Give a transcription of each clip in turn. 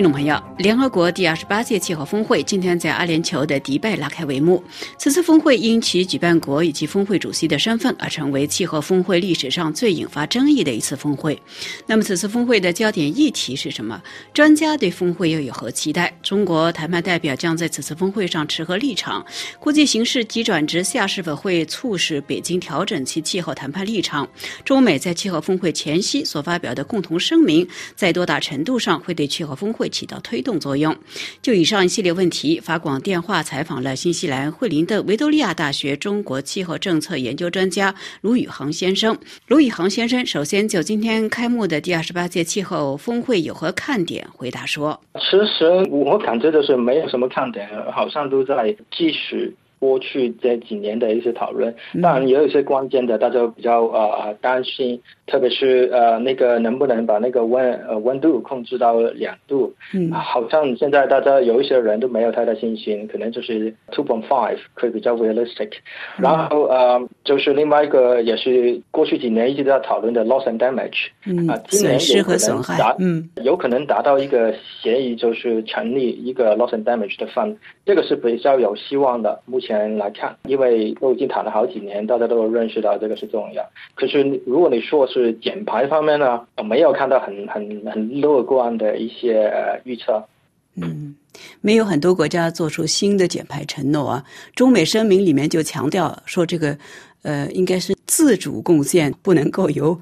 听众朋友，联合国第二十八届气候峰会今天在阿联酋的迪拜拉开帷幕。此次峰会因其举办国以及峰会主席的身份，而成为气候峰会历史上最引发争议的一次峰会。那么，此次峰会的焦点议题是什么？专家对峰会又有何期待？中国谈判代表将在此次峰会上持何立场？国际形势急转直下，是否会促使北京调整其气候谈判立场？中美在气候峰会前夕所发表的共同声明，在多大程度上会对气候峰会？起到推动作用。就以上一系列问题，法广电话采访了新西兰惠灵顿维多利亚大学中国气候政策研究专家卢宇航先生。卢宇航先生首先就今天开幕的第二十八届气候峰会有何看点回答说：“其实我感觉的是没有什么看点，好像都在继续。”过去这几年的一些讨论，当然也有一些关键的，大家比较呃担心，特别是呃那个能不能把那个温呃温度控制到两度，嗯，好像现在大家有一些人都没有太大信心，可能就是 two point five 可以比较 realistic，然后呃就是另外一个也是过去几年一直在讨论的 loss and damage，嗯，啊，损失和损害，嗯，有可能达到一个协议，就是成立一个 loss and damage 的 fund，这个是比较有希望的，目前。前来看，因为都已经谈了好几年，大家都认识到这个是重要。可是如果你说是减排方面呢，没有看到很很很乐观的一些呃预测。嗯，没有很多国家做出新的减排承诺啊。中美声明里面就强调说，这个呃应该是自主贡献，不能够由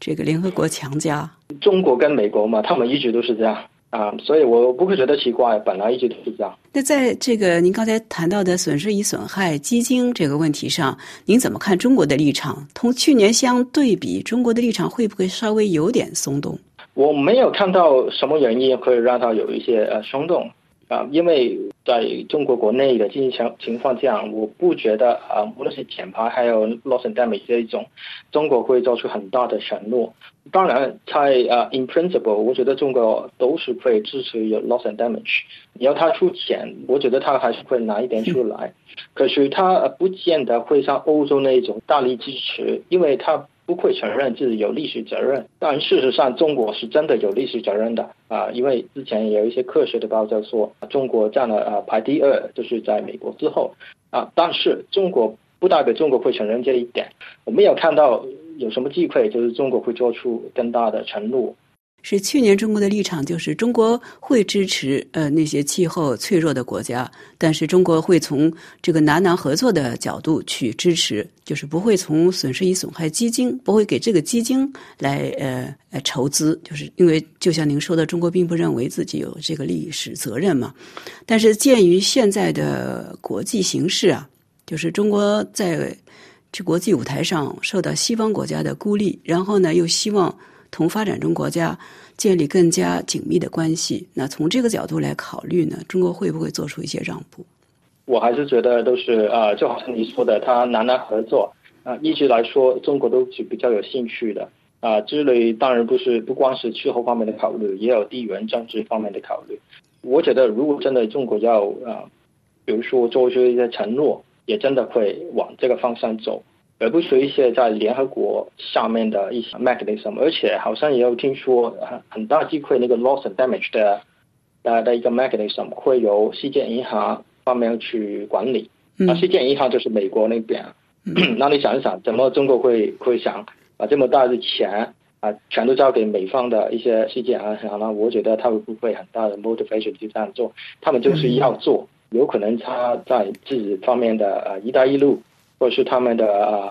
这个联合国强加。中国跟美国嘛，他们一直都是这样。啊，所以我不会觉得奇怪，本来一直都是这样。那在这个您刚才谈到的损失与损害基金这个问题上，您怎么看中国的立场？同去年相对比，中国的立场会不会稍微有点松动？我没有看到什么原因可以让它有一些呃松动。啊，因为在中国国内的经济情情况这样，我不觉得啊，无论是减排还有 loss and damage 这一种，中国会做出很大的承诺。当然，在呃 in principle，我觉得中国都是会支持有 loss and damage。你要他出钱，我觉得他还是会拿一点出来。可是他不见得会像欧洲那一种大力支持，因为他。不会承认自己有历史责任，但事实上中国是真的有历史责任的啊！因为之前有一些科学的报道说，中国占了啊排第二，就是在美国之后啊。但是中国不代表中国会承认这一点，我们有看到有什么机会，就是中国会做出更大的承诺。是去年中国的立场就是中国会支持呃那些气候脆弱的国家，但是中国会从这个南南合作的角度去支持，就是不会从损失与损害基金不会给这个基金来呃呃筹资，就是因为就像您说的，中国并不认为自己有这个历史责任嘛。但是鉴于现在的国际形势啊，就是中国在这国际舞台上受到西方国家的孤立，然后呢又希望。同发展中国家建立更加紧密的关系，那从这个角度来考虑呢，中国会不会做出一些让步？我还是觉得都是啊，就好像你说的，他南南合作啊，一直来说中国都是比较有兴趣的啊。这里当然不是不光是气候方面的考虑，也有地缘政治方面的考虑。我觉得如果真的中国要啊，比如说做出一些承诺，也真的会往这个方向走。而不是一些在联合国下面的一些 mechanism，而且好像也有听说很很大机会那个 loss and damage 的呃的一个 mechanism 会由世界银行方面去管理。那世界银行就是美国那边，那你想一想，怎么中国会会想把这么大的钱啊全都交给美方的一些世界银行呢？我觉得他会不会很大的 motivation 去这样做？他们就是要做，有可能他在自己方面的呃一带一路。或者是他们的啊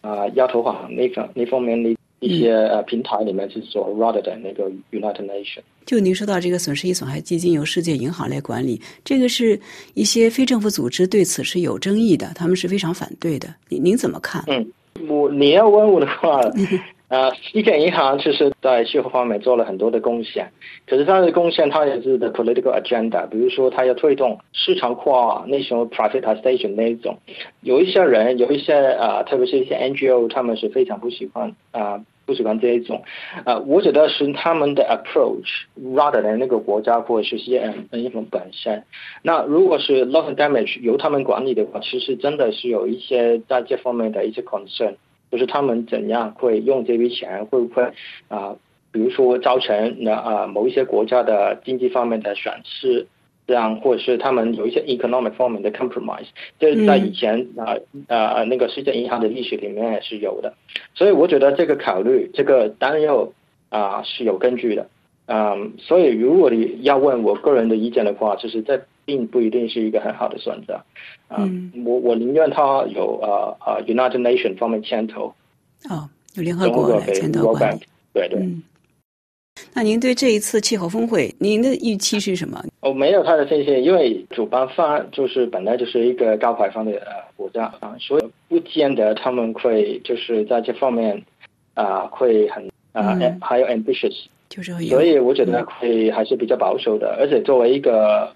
啊亚投行那个那方面的一些呃平台里面去做，rather than 那个 United Nation。就您说到这个损失与损害基金由世界银行来管理，这个是一些非政府组织对此是有争议的，他们是非常反对的。您您怎么看？嗯，我你要问我的话。啊，世界银行其实在气候方面做了很多的贡献，可是它的贡献它也是的 political agenda，比如说它要推动市场化、那种 privatization 那一种，有一些人，有一些啊，特别是一些 NGO，他们是非常不喜欢啊，不喜欢这一种，啊，我觉得是他们的 approach，rather than 那个国家或者是些银行本身。那如果是 loss damage 由他们管理的话，其实真的是有一些在这方面的一些 concern。就是他们怎样会用这笔钱，会不会啊比如说造成那啊某一些国家的经济方面的损失，这样或者是他们有一些 economic 方面的 compromise，这在以前啊啊那个世界银行的历史里面也是有的，所以我觉得这个考虑这个当然要啊是有根据的，嗯，所以如果你要问我个人的意见的话，就是这并不一定是一个很好的选择，嗯，我我宁愿他有呃呃 United Nation 方面牵头，哦，有联合国来牵头管理，对对。那您对这一次气候峰会，您的预期是什么？我没有太的信心，因为主办方就是本来就是一个高排放的呃国家啊，所以不见得他们会就是在这方面啊会很啊还有 ambitious，就是所以我觉得会还是比较保守的，而且作为一个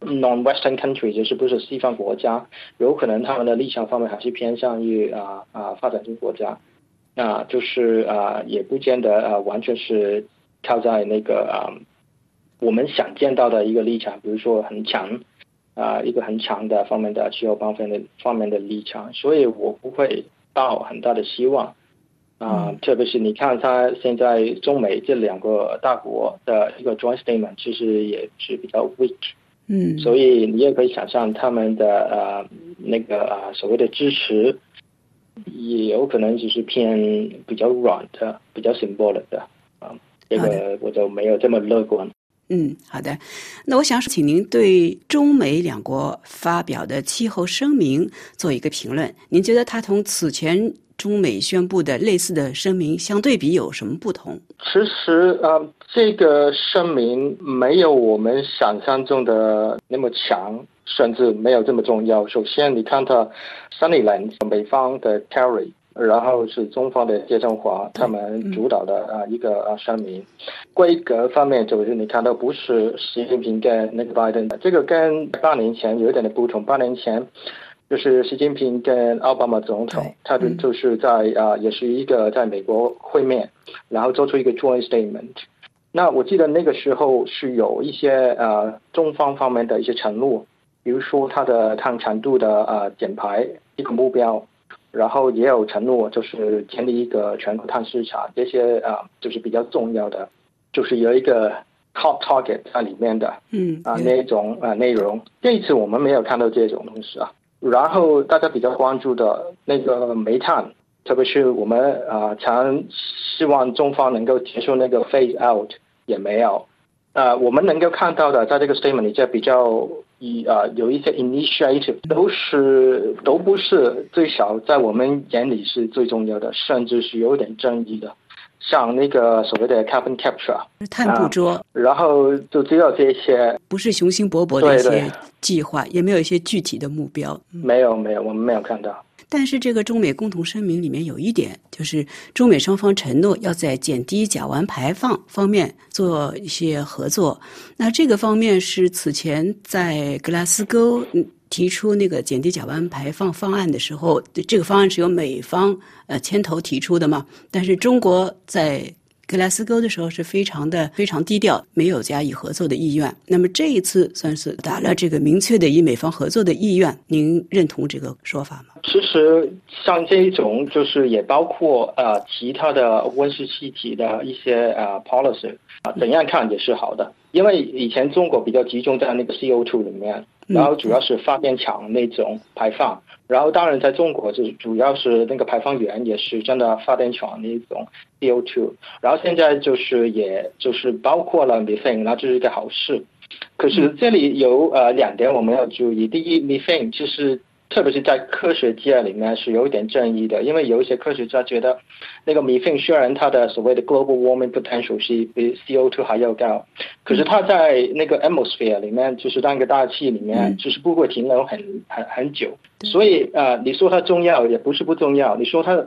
non-Western country，就是不是西方国家，有可能他们的立场方面还是偏向于啊啊发展中国家，那就是啊也不见得啊完全是。靠在那个啊，我们想见到的一个立场，比如说很强啊，一个很强的方面的气候方面的方面的立场，所以我不会抱很大的希望啊。特别是你看，他现在中美这两个大国的一个 joint statement，其实也是比较 weak，嗯，所以你也可以想象他们的呃那个啊所谓的支持，也有可能只是偏比较软的、比较 symbolic 的啊。这个我就没有这么乐观。嗯，好的。那我想请您对中美两国发表的气候声明做一个评论。您觉得它同此前中美宣布的类似的声明相对比有什么不同？其实啊，这个声明没有我们想象中的那么强，甚至没有这么重要。首先，你看它 Sunnyland 美方的 Carry。然后是中方的谢振华他们主导的啊一个啊声明，规格方面就是你看到不是习近平跟那个拜登，这个跟八年前有一点的不同。八年前就是习近平跟奥巴马总统，他们就是在啊也是一个在美国会面，然后做出一个 joint statement。那我记得那个时候是有一些呃中方方面的一些承诺，比如说它的碳强度的呃减排一个目标。然后也有承诺，就是建立一个全国碳市场，这些啊就是比较重要的，就是有一个 Top target 在里面的，嗯啊那种啊内容。这一次我们没有看到这种东西啊。然后大家比较关注的那个煤炭，特别是我们啊常希望中方能够结束那个 phase out，也没有。啊，我们能够看到的，在这个 statement 里，就比较以啊有一些 initiative，都是都不是最少在我们眼里是最重要的，甚至是有点争议的，像那个所谓的 carbon capture，碳捕捉，然后就只有这些，不是雄心勃勃的一些计划，也没有一些具体的目标，没有没有，我们没有看到。但是这个中美共同声明里面有一点，就是中美双方承诺要在减低甲烷排放方面做一些合作。那这个方面是此前在格拉斯哥提出那个减低甲烷排放方案的时候，这个方案是由美方呃牵头提出的嘛？但是中国在。格拉斯哥的时候是非常的非常低调，没有加以合作的意愿。那么这一次算是打了这个明确的与美方合作的意愿。您认同这个说法吗？其实像这一种，就是也包括呃其他的温室气体的一些呃 policy 啊，怎样看也是好的。因为以前中国比较集中在那个 CO2 里面，然后主要是发电厂那种排放。然后，当然，在中国是主要是那个排放源也是真的发电厂那种 CO2。然后现在就是，也就是包括了 methane，那这是一个好事。可是这里有呃两点我们要注意。第一，methane 就是。特别是在科学界里面是有一点争议的，因为有一些科学家觉得，那个 methane 虽然它的所谓的 global warming potential 是比 CO2 还要高，可是它在那个 atmosphere 里面，就是那个大气里面，就是不会停留很很很久。所以呃，你说它重要也不是不重要，你说它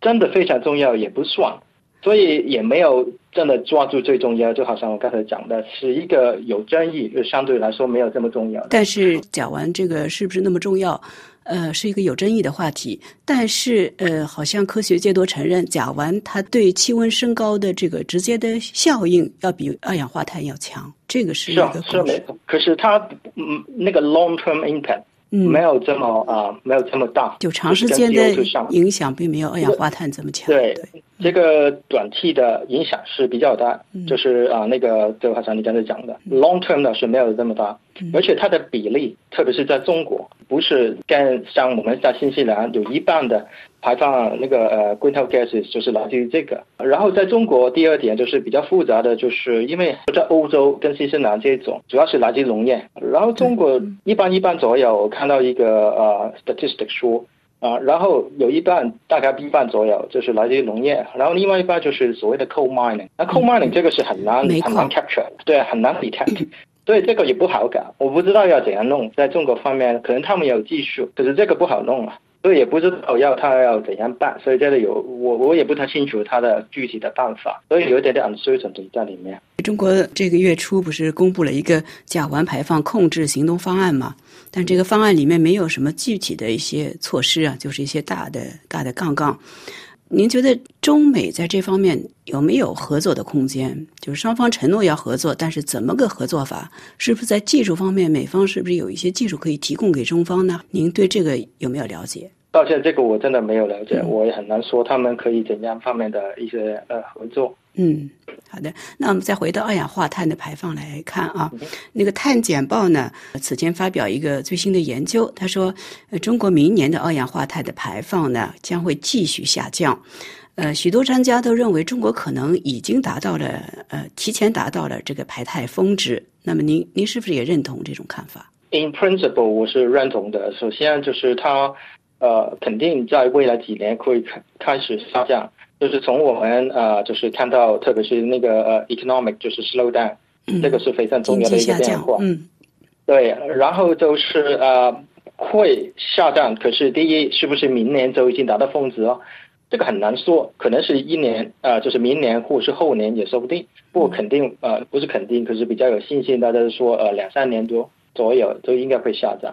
真的非常重要也不算，所以也没有真的抓住最重要。就好像我刚才讲的，是一个有争议，就相对来说没有这么重要。但是讲完这个是不是那么重要？呃，是一个有争议的话题，但是呃，好像科学界都承认，甲烷它对气温升高的这个直接的效应要比二氧化碳要强，这个是一个是是没错。可是它嗯，那个 long term impact 没有这么啊，没有这么大，就长时间的影响并没有二氧化碳这么强。对，这个短期的影响是比较大，就是啊，那个就好像你刚才讲的，long term 呢是没有这么大，而且它的比例，特别是在中国，不是跟像我们在新西兰有一半的排放那个呃 greenhouse gases 就是来自于这个。然后在中国，第二点就是比较复杂的，就是因为在欧洲跟新西兰这种，主要是来自于农业，然后中国一般一般左右。我看到一个呃 statistic 说啊，然后有一半大概一半左右就是来自于农业，然后另外一半就是所谓的 coal mining。那 coal mining 这个是很难很难 capture，对，很难 detect，所以这个也不好搞。我不知道要怎样弄，在中国方面可能他们有技术，可是这个不好弄啊。所以也不知道要他要怎样办，所以这里有我我也不太清楚他的具体的办法，所以有一点点 uncertainty 在里面。中国这个月初不是公布了一个甲烷排放控制行动方案嘛？但这个方案里面没有什么具体的一些措施啊，就是一些大的大的杠杠。您觉得中美在这方面有没有合作的空间？就是双方承诺要合作，但是怎么个合作法？是不是在技术方面，美方是不是有一些技术可以提供给中方呢？您对这个有没有了解？抱歉，这个我真的没有了解，我也很难说他们可以怎样方面的一些呃合作。嗯，好的，那我们再回到二氧化碳的排放来看啊，那个碳简报呢，此前发表一个最新的研究，他说，呃，中国明年的二氧化碳的排放呢将会继续下降，呃，许多专家都认为中国可能已经达到了呃提前达到了这个排碳峰值。那么您您是不是也认同这种看法？In principle，我是认同的。首先就是它。呃，肯定在未来几年会开开始下降，就是从我们呃，就是看到，特别是那个呃，economic 就是 slow down，这个是非常重要的一个变化。嗯，对，然后就是呃，会下降，可是第一，是不是明年就已经达到峰值哦？这个很难说，可能是一年呃，就是明年或者是后年也说不定。不肯定呃，不是肯定，可是比较有信心，大家说呃，两三年多左右都应该会下降。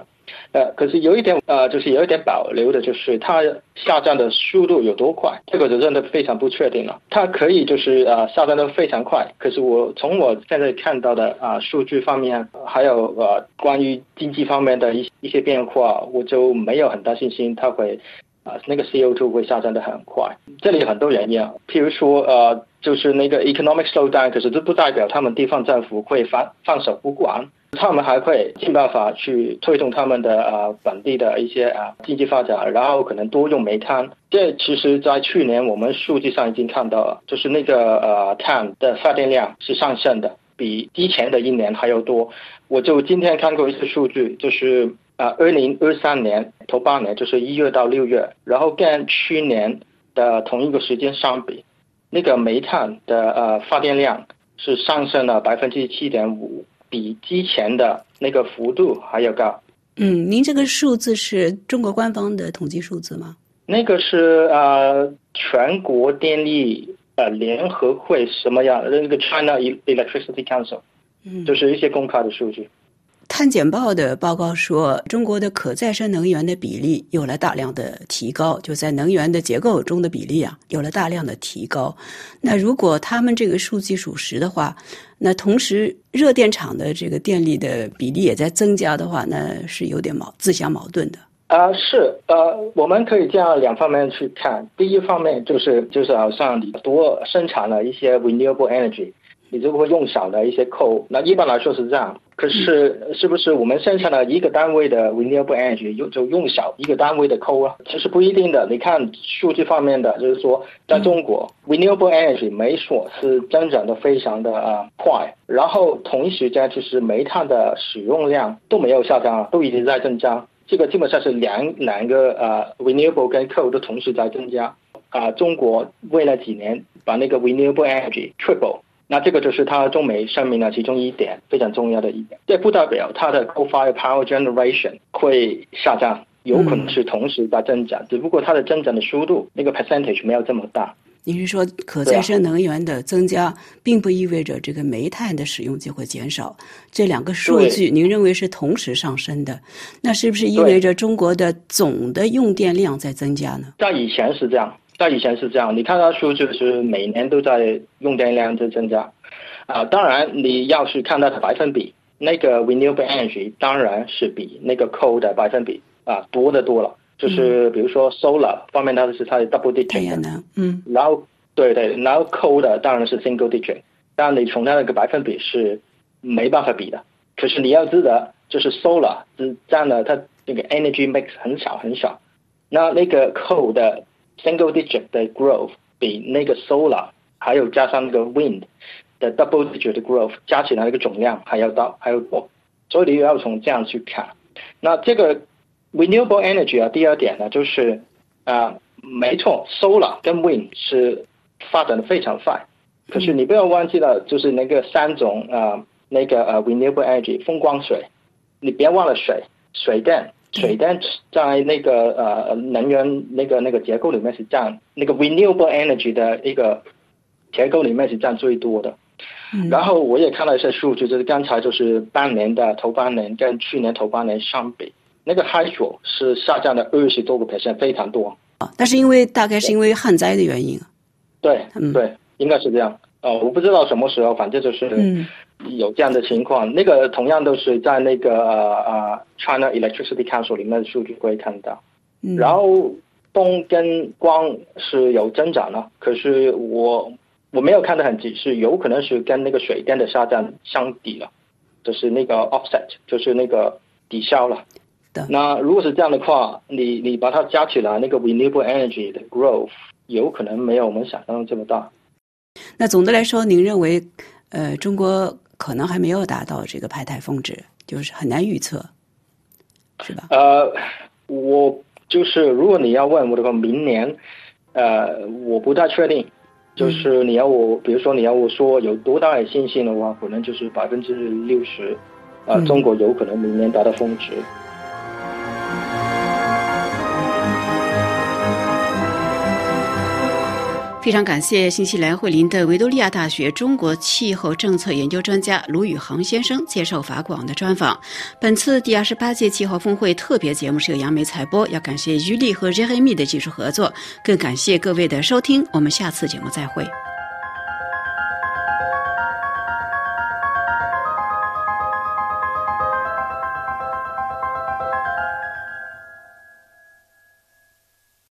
呃，可是有一点呃，就是有一点保留的，就是它下降的速度有多快，这个就真的非常不确定了。它可以就是呃下降的非常快，可是我从我现在看到的啊数据方面，还有呃关于经济方面的一一些变化，我就没有很大信心它会啊那个 CO2 会下降的很快。这里有很多原因啊，譬如说呃就是那个 economic slowdown，可是这不代表他们地方政府会放放手不管。他们还会尽办法去推动他们的呃本地的一些啊经济发展，然后可能多用煤炭。这其实，在去年我们数据上已经看到了，就是那个呃碳的发电量是上升的，比之前的一年还要多。我就今天看过一些数据，就是啊，二零二三年头八年，就是一月到六月，然后跟去年的同一个时间相比，那个煤炭的呃发电量是上升了百分之七点五。比之前的那个幅度还要高。嗯，您这个数字是中国官方的统计数字吗？那个是呃全国电力呃联合会什么样？那个 China Electricity Council，嗯，就是一些公开的数据。碳简报的报告说，中国的可再生能源的比例有了大量的提高，就在能源的结构中的比例啊有了大量的提高。那如果他们这个数据属实的话，那同时热电厂的这个电力的比例也在增加的话，那是有点矛自相矛盾的。啊，是呃，我们可以这样两方面去看。第一方面就是就是好像你多生产了一些 renewable energy。你就会用少的一些 coal，那一般来说是这样。可是是不是我们剩下的一个单位的 renewable energy 用就用少一个单位的 coal 啊？其实不一定的。你看数据方面的，就是说在中国 renewable energy 没说是增长的非常的啊快，然后同一时间其实煤炭的使用量都没有下降，都一直在增加。这个基本上是两两个呃 renewable 跟 coal 都同时在增加。啊，中国未来几年把那个 renewable energy triple。那这个就是它中美声明的其中一点非常重要的一点，这不代表它的 coal-fired power generation 会下降，有可能是同时在增长，只不过它的增长的速度那个 percentage 没有这么大。您是说可再生能源的增加，并不意味着这个煤炭的使用就会减少？这两个数据您认为是同时上升的？那是不是意味着中国的总的用电量在增加呢？在以前是这样。在以前是这样，你看到数据是每年都在用电量在增加，啊，当然你要是看它的百分比，那个 renewable energy 当然是比那个 coal 的百分比啊多的多了。就是比如说 solar 方面，它是它的 double digit 的，嗯，然后对对，然后 coal 的当然是 single digit，但你从它那个百分比是没办法比的。可是你要知道，就是 solar 只占了它那个 energy mix 很少很少，那那个 coal 的 single digit 的 growth 比那个 solar 还有加上那个 wind 的 double digit 的 growth 加起来那个总量还要大还要多，所以你要从这样去看。那这个 renewable energy 啊，第二点呢就是啊，没错，solar 跟 wind 是发展的非常快，可是你不要忘记了，就是那个三种啊。那个呃，renewable energy 风光水，你别忘了水水电，水电在那个呃能源那个那个结构里面是占那个 renewable energy 的一个结构里面是占最多的。然后我也看了一些数据，就是刚才就是半年的头半年跟去年头半年相比，那个 hydro 是下降了二十多个 percent，非常多。啊，但是因为大概是因为旱灾的原因。对，嗯，对，应该是这样。哦，我不知道什么时候，反正就是有这样的情况。那个同样都是在那个呃 China Electricity Council 里面的数据会看到。然后风跟光是有增长了，可是我我没有看得很仔细，有可能是跟那个水电的下降相抵了，就是那个 offset，就是那个抵消了。那如果是这样的话，你你把它加起来，那个 renewable energy 的 growth 有可能没有我们想象的这么大。那总的来说，您认为，呃，中国可能还没有达到这个排台峰值，就是很难预测，是吧？呃，我就是如果你要问我的话，明年，呃，我不太确定，就是你要我，比如说你要我说有多大的信心的话，可能就是百分之六十，呃，中国有可能明年达到峰值。非常感谢新西兰惠灵的维多利亚大学中国气候政策研究专家卢宇航先生接受法广的专访。本次第二十八届气候峰会特别节目是由杨梅采播，要感谢于丽和 Jeremy 的技术合作，更感谢各位的收听。我们下次节目再会。